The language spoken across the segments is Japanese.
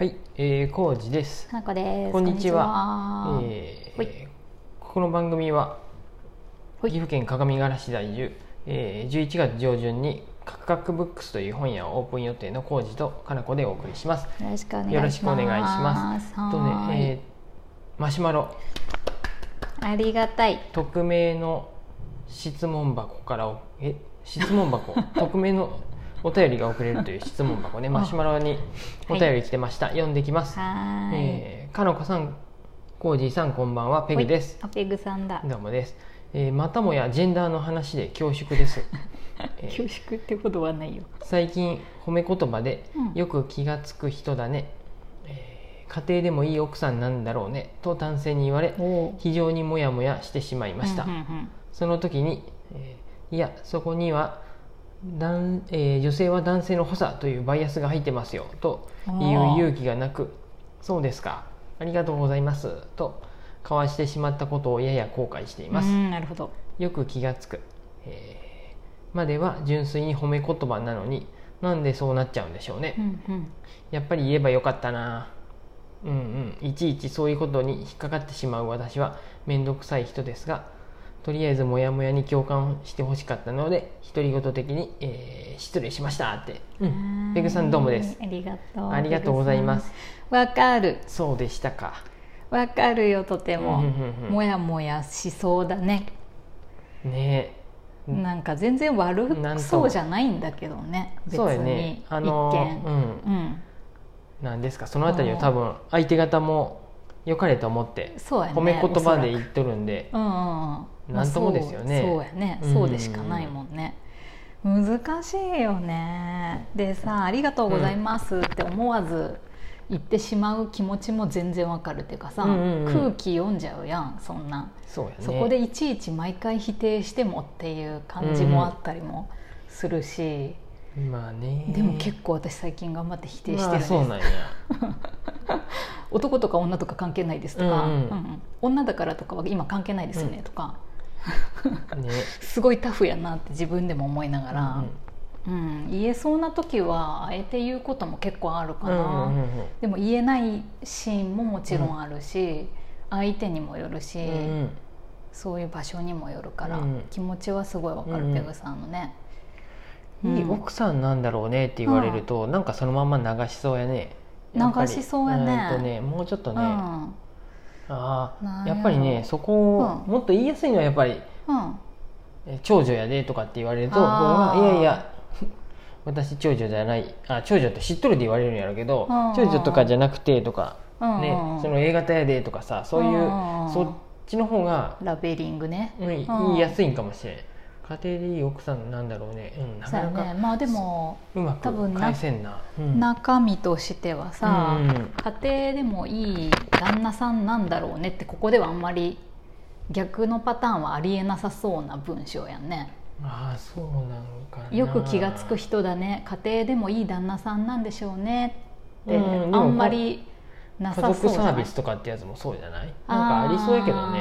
はい、えー、コウジです。花子です。こんにちは。こえー、この番組は岐阜県各務原市在住、えー、11月上旬にカクカクブックスという本屋をオープン予定のコウジとかなこでお送りします。よろしくお願いします。よろしくお願いします。はとね、えー、マシュマロありがたい。匿名の質問箱からおえ質問箱？匿名のお便りが送れるという質問箱ねマシュマロにお便り来てました、読んできます。は。えー、かのこさん、コージーさん、こんばんは、ペグです。あペグさんだ。どうもです。えーまたもやジェンダーの話で恐縮です。えー恐縮ってことはないよ。最近褒め言葉でうんよく気がつく人だね、えー家庭でもいい奥さんなんだろうねと男性に言われお非常にモヤモヤしてしまいました、うんうんうんその時に、えーいやそこには男、えー女性は男性の補佐というバイアスが入ってますよという勇気がなくそうですか。ありがとうございますと交わしてしまったことをやや後悔しています、うんなるほど。よく気がつく、えーまでは純粋に褒め言葉なのになんでそうなっちゃうんでしょうね、うんうん。やっぱり言えばよかったな。うんうん。いちいちそういうことに引っかかってしまう私は面倒くさい人ですがとりあえずモヤモヤに共感してほしかったので独り言的に、えー失礼しましたって、うん、ペグさんどうもです？ありがとう。ありがとうございます。わかる。そうでしたかわかるよとてももやもやしそうだね。ねうんなんか全然悪なんとそうじゃないんだけどね。別そうやにねあ一の見。うんうん。なんですかそのあたりは多分相手方も良かれと思って。褒め言葉で言っとるんでうんうんうんなんともですよね。まあそうやね、うん。そうでしかないもんね。難しいよね。でさ「ありがとうございます」って思わず言ってしまう気持ちも全然わかるっていうかさ、うんうんうん。空気読んじゃうやんそんな、そね。そこでいちいち毎回否定してもっていう感じもあったりもするし、まあね。でも結構私最近頑張って否定してるんまです、あそうなんや。男とか女とか関係ないですとか、うんうん。うん女だからとかは今関係ないですよねとか、ね。すごいタフやなって自分でも思いながら、うんうん。言えそうな時はあえて言うことも結構あるかな、うんうんうん。うんでも言えないシーンももちろんあるし、相手にもよるし、うんうん。そういう場所にもよるから、うん。気持ちはすごいわかる、うんペグさんのね。いいうん。奥さんなんだろうねって言われると、なんかそのまま流しそうやね。流しそうやね。ーんとねもうちょっとね、うんああやっぱりねそこを、うん。もっと言いやすいのはやっぱりうん。え長女やでとかって言われると僕はいやいや 私長女じゃないあ長女って知っとるで言われるんやろうけどうん。長女とかじゃなくてとか、うん。ね、その A 型やでとかさそういううん。そっちの方が、ラベリングね、うん、言うん。いやすいんかもしれん家庭でいい奥さんなんだろうね、うん、なかなかねまあでもうま多分なく返せんな。うん。中身としてはさ、うん。うん家庭でもいい旦那さんなんだろうねってここではあんまり逆のパターンはありえなさそうな文章やんね。ああそうなんかな。よく気が付く人だね。家庭でもいい旦那さんなんでしょうねって、あんまりな家さそうじゃない。族サービスとかってやつもそうじゃない？なんかありそうやけどね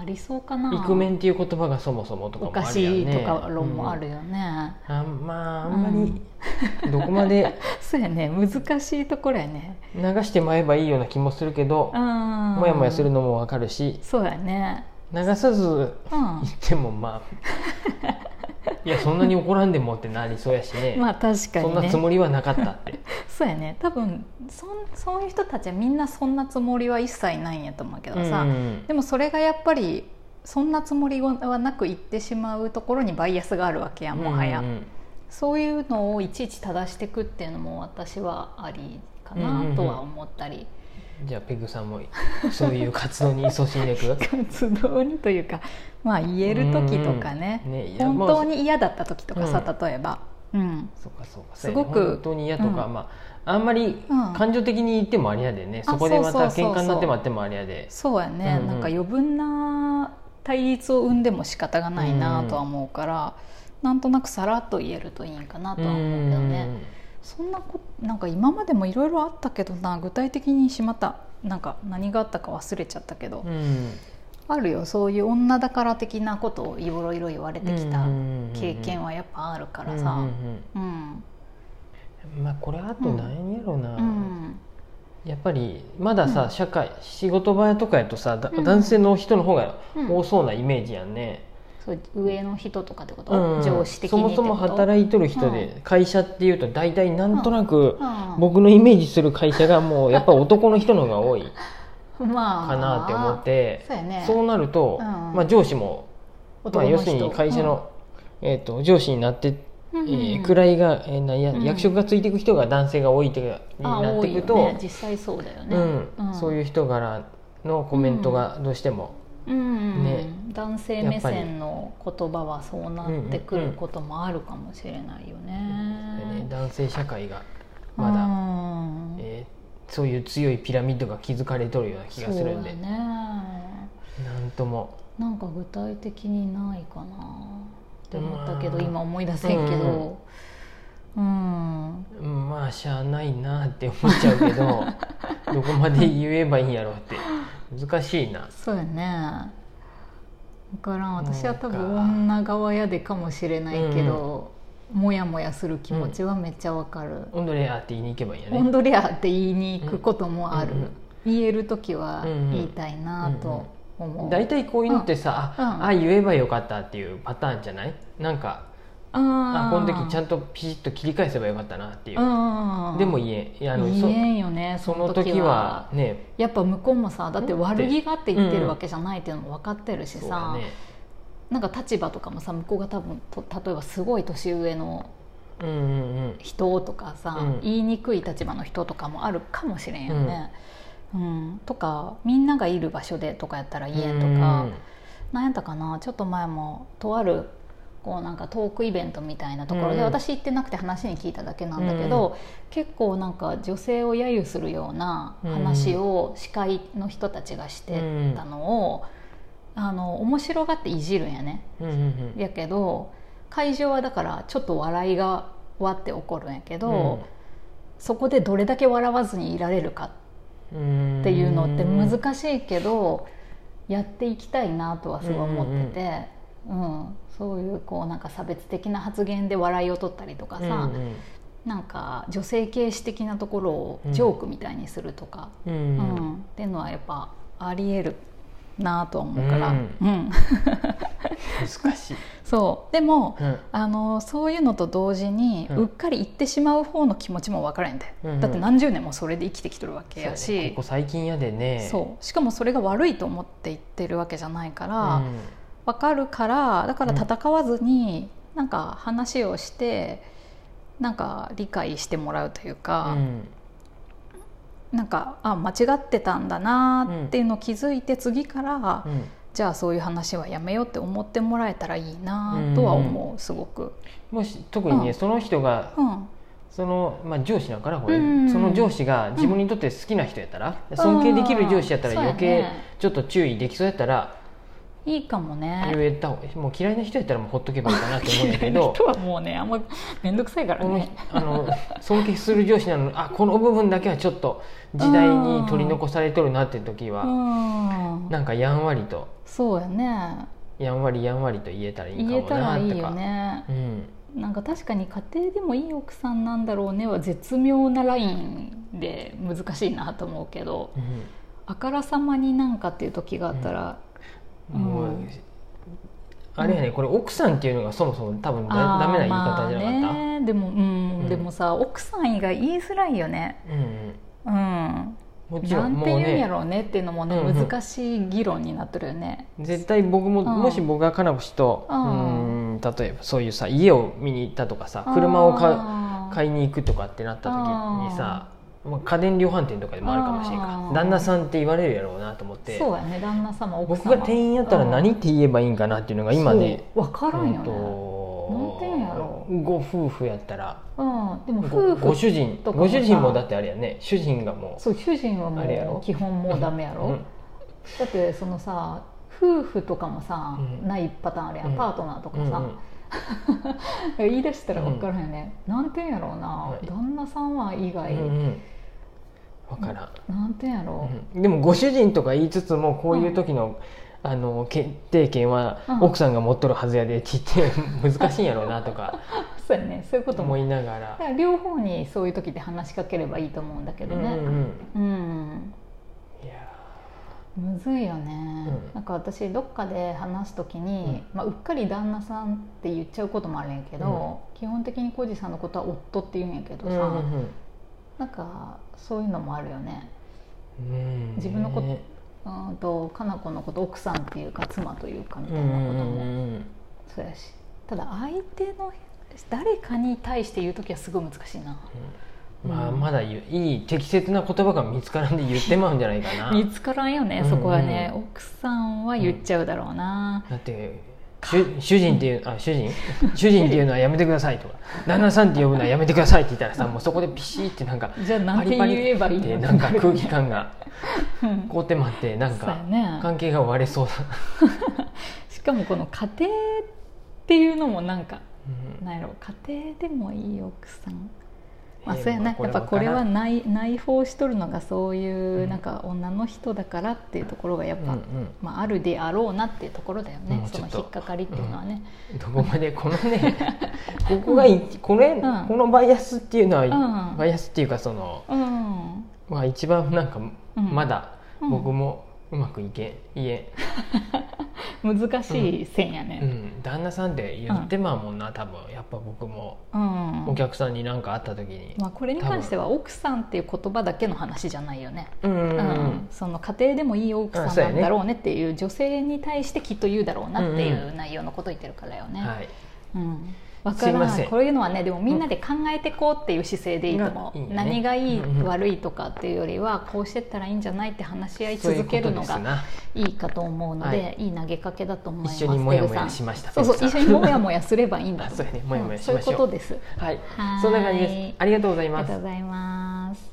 ありそうかな。イクメンっていう言葉がそもそもとかおもあかしいるやんねとか論もあるよね、あんまああんまりどこまで そうやね。難しいところやね。流してまえばいいような気もするけどうん。もやもやするのもわかるしそうやね。流さずうん。言ってもまあ いやそんなに怒らんでもってなりそうやしね, まあ確かにね。そんなつもりはなかったって。そうやね。多分そんそういう人たちはみんなそんなつもりは一切ないんやと思うけどさ、うん。でもそれがやっぱりそんなつもりはなく言ってしまうところにバイアスがあるわけやもはや、うんうんそういうのをいちいち正していくっていうのも私はありかうんうんうなんとは思ったり、じゃあペグさんもそういう活動に勤しんでいく？活動にというかまあ言える時とかね,、うん。うんね本当に嫌だった時とかさ、例えば、うん、そうかそうか。すごく。本当に嫌とか、うん。まああんまりうん。感情的に言ってもありやでね、あそこでまた喧嘩になってもあってもありやでそう。やね、うんうん。なんか余分な対立を生んでも仕方がないなとは思うから、なんとなくさらっと言えるといいんかなとは思うけどね、そんなこなんか今までもいろいろあったけどな具体的にしまった。なんか何があったか忘れちゃったけど、うん。うんあるよ。そういう女だから的なことをいろいろ言われてきた経験はやっぱあるからさ。まあこれあと何やろうな、うん。やっぱりまださ、うん。社会仕事場とかやとさ、男性の人の方がうん。多そうなイメージやんね、そう上の人とかってこと、うん。上司的そもそも働いとる人で、会社っていうと大体なんとなく、うん。僕のイメージする会社がもうやっぱ男の人の方が多い。まあ。かなって思って、そうやね。そうなると、うん。まあ、上司も、まあ、要するに会社の、えー、と上司になって、うんえー位が、えーなやうん。役職がついていく人が男性が多いってにあなっていくと、ね、実際そうだよね、うん。そういう人柄のコメントがどうしても、うんね。男性目線の言葉はそうなってくることもあるかもしれないよね。ね。男性社会がまだ、うん。えーそういう強いピラミッドが築かれとるような気がするんで、ね。なんとも。なんか具体的にないかな。って思ったけど、うん。今思い出せんけど。うん、うん。まあしゃあないなって思っちゃうけど どこまで言えばいいんやろうって難しいな。そうやね。分からん。私は多分女側やでかもしれないけど、モヤモヤする気持ちはめっちゃわかる、温度レアって言いに行けばいいんや温ね度レアって言いに行くこともある、うんうん言える時はうんうん言いたいなと思う、大体こういうのってさ、うん。ああ言えばよかったっていうパターンじゃない？なんかああこの時ちゃんんとピシッと切り返せばよかったなっていう、とでも言えいやあのそ言えんよねその時は。ね。やっぱ向こうもさだって悪気があって言ってるわけじゃないっていうのも分かってるしさ、やね。なんか立場とかもさ向こうが多分と例えばすごい年上のうんうんうん人とかさ、うん。言いにくい立場の人とかもあるかもしれんよね。うん。とかみんながいる場所でとかやったら言えんとか、なんやったかなちょっと前もとあるこうなんかトークイベントみたいなところで、うん。私行ってなくて話に聞いただけなんだけど、結構なんか女性を揶揄するような話を司会の人たちがしてたのを、あの面白がっていじるんやね。やけど会場はだからちょっと笑いがわって起こるんやけど、そこでどれだけ笑わずにいられるかうんっていうのって難しいけどやっていきたいなとはすごい思ってて、うんそういうこうなんか差別的な発言で笑いを取ったりとかさ、うんうん。なんか女性軽視的なところをジョークみたいにするとか、うん。ううん。んっていうのはやっぱありえるなとは思うから、うん。うん。難しい、そう。でもうん。あのそういうのと同時に、ううんっかり言ってしまう方の気持ちも分からへんで、うんうん。だって何十年もそれで生きてきてるわけやそうね。しここ最近やでね。そう。しかもそれが悪いと思って言ってるわけじゃないから、うん分かるからだから戦わずに、なんか話をしてなんか理解してもらうというか、うん。なんかあ間違ってたんだなっていうのを気づいて次から、うん。じゃあそういう話はやめようって思ってもらえたらいいなとは思う、すごく。もし特にね、うん。その人がうん。その、まあ、上司なんかなこれ、うん。その上司が自分にとって好きな人やったら、尊敬できる上司やったらうん。余計ちょっと注意できそうやったらいいかもね。言えたもう嫌いな人やったらもうほっとけばいいかなって思うんやけど 人はもうねあんま面倒くさいからね。あの尊敬する上司なのにあこの部分だけはちょっと時代に取り残されとるなっていう時は、うん、なんかやんわりとそうやね。やんわりやんわりと言えたらいいかもな言えたらいいよね。うん、なんか確かに家庭でもいい奥さんなんだろうねは絶妙なラインで難しいなと思うけどあからさまになんかっていう時があったら、うんもううん。あれやねこれ奥さんっていうのがそもそも多分だダメな言い方じゃなかった、でも、うんうん。でもさ奥さん以外言いづらいよね。うんうん。うん。もちろなんんもうて言うんやねろうね。っていうのもね、うんうん難しい議論になってるよね。絶対僕も、ん。もし僕が金星とううん。ん例えばそういうさ家を見に行ったとかさ車を買いに行くとかってなった時にさまあ家電量販店とかでもあるかもしれんか。旦那さんって言われるやろうなと思って。そうやね旦那様奥様。僕が店員やったら何って言えばいいんかなっていうのが今ね分からんよね、うんとなんて言う。んやろご夫婦やったら。うん、でもご夫婦ご主人ご主人もだってあれやね。主人がもそう主人はもう基本もうダメやろ、うん。だってそのさ夫婦とかもさ、うん。ないパターンあるやん。パートナーとかさ、うんうん 言い出したら分からんよね、なんて言うんやろうな、はい。旦那さんは以外、うんうん。分からん。なんてやろう、うん。でもご主人とか言いつつもこういう時の,、あの決定権はうん。奥さんが持っとるはずやでって言って難しいんやろうなとか、そうやね。そういうことも。思いながら。両方にそういう時で話しかければいいと思うんだけどね。うんうんうん、いやむずいよね、うん。なんか私どっかで話す時に、うまあ、うっかり旦那さんって言っちゃうこともあるんやけど、基本的に浩二さんのことは夫って言うんやけどさ、うんうんなんかそういうのもあるよね。うんうん自分のことねうんとかな子のこと奥さんっていうか妻というかみたいうんうんなこともうん。そうやし。ただ相手の誰かに対して言う時はすごい難しいな、まあうん。まだいい適切な言葉が見つからんで言ってまうんじゃないかな。見つからんよね、うん。うんそこはね。奥さんは言っちゃうだろうな、だって主主人っていうあ主人？主人っていうのはやめてくださいとか。旦那さんって呼ぶのはやめてくださいって言ったらさもうそこでピシーってなんかじゃあなんて言えばいいの？ってなんか空気感がうん。こうてまってなんかね。関係が割れそうだ、しかもこの家庭っていうのもなんかうん。なんやろ家庭でもいい奥さんまあえーそうやな、やっぱこれは内内包しとるのがそういううん。なんか女の人だからっていうところがやっぱ、うんうん。まあ、あるであろうなっていうところだよね、その引っかかりっていうのはね、どこまでこのね ここがいこれ、うん。このバイアスっていうのは、うん。バイアスっていうかその、うん。まあ、一番なんかうん。まだうん。僕もうまくいけんいえ、難しい線やうね、ん、旦那さんって言ってまうもんな多分。やっぱ僕も。うん。お客さんに何かあった時に、まあ、これに関しては奥さんっていう言葉だけの話じゃないよね、うん。うん。うんうんその家庭でもいい奥さんなんだろうねっていう女性に対してきっと言うだろうなっていう内容のこと言ってるからよね。はい。うんわからん。すいこういうのはねでもみんなで考えてこうっていう姿勢でいいと思う、がいいね。何がいい、うんうん悪いとかっていうよりはこうしてったらいいんじゃないって話し合い続けるのがいいかと思うので、、はい。い投げかけだと思います。一緒にモヤモヤペグさんしました。そうそう一緒にモヤモヤすればいいんだあそういうことです。はい。はーいそんな感じです。ありがとうございます。ありがとうございます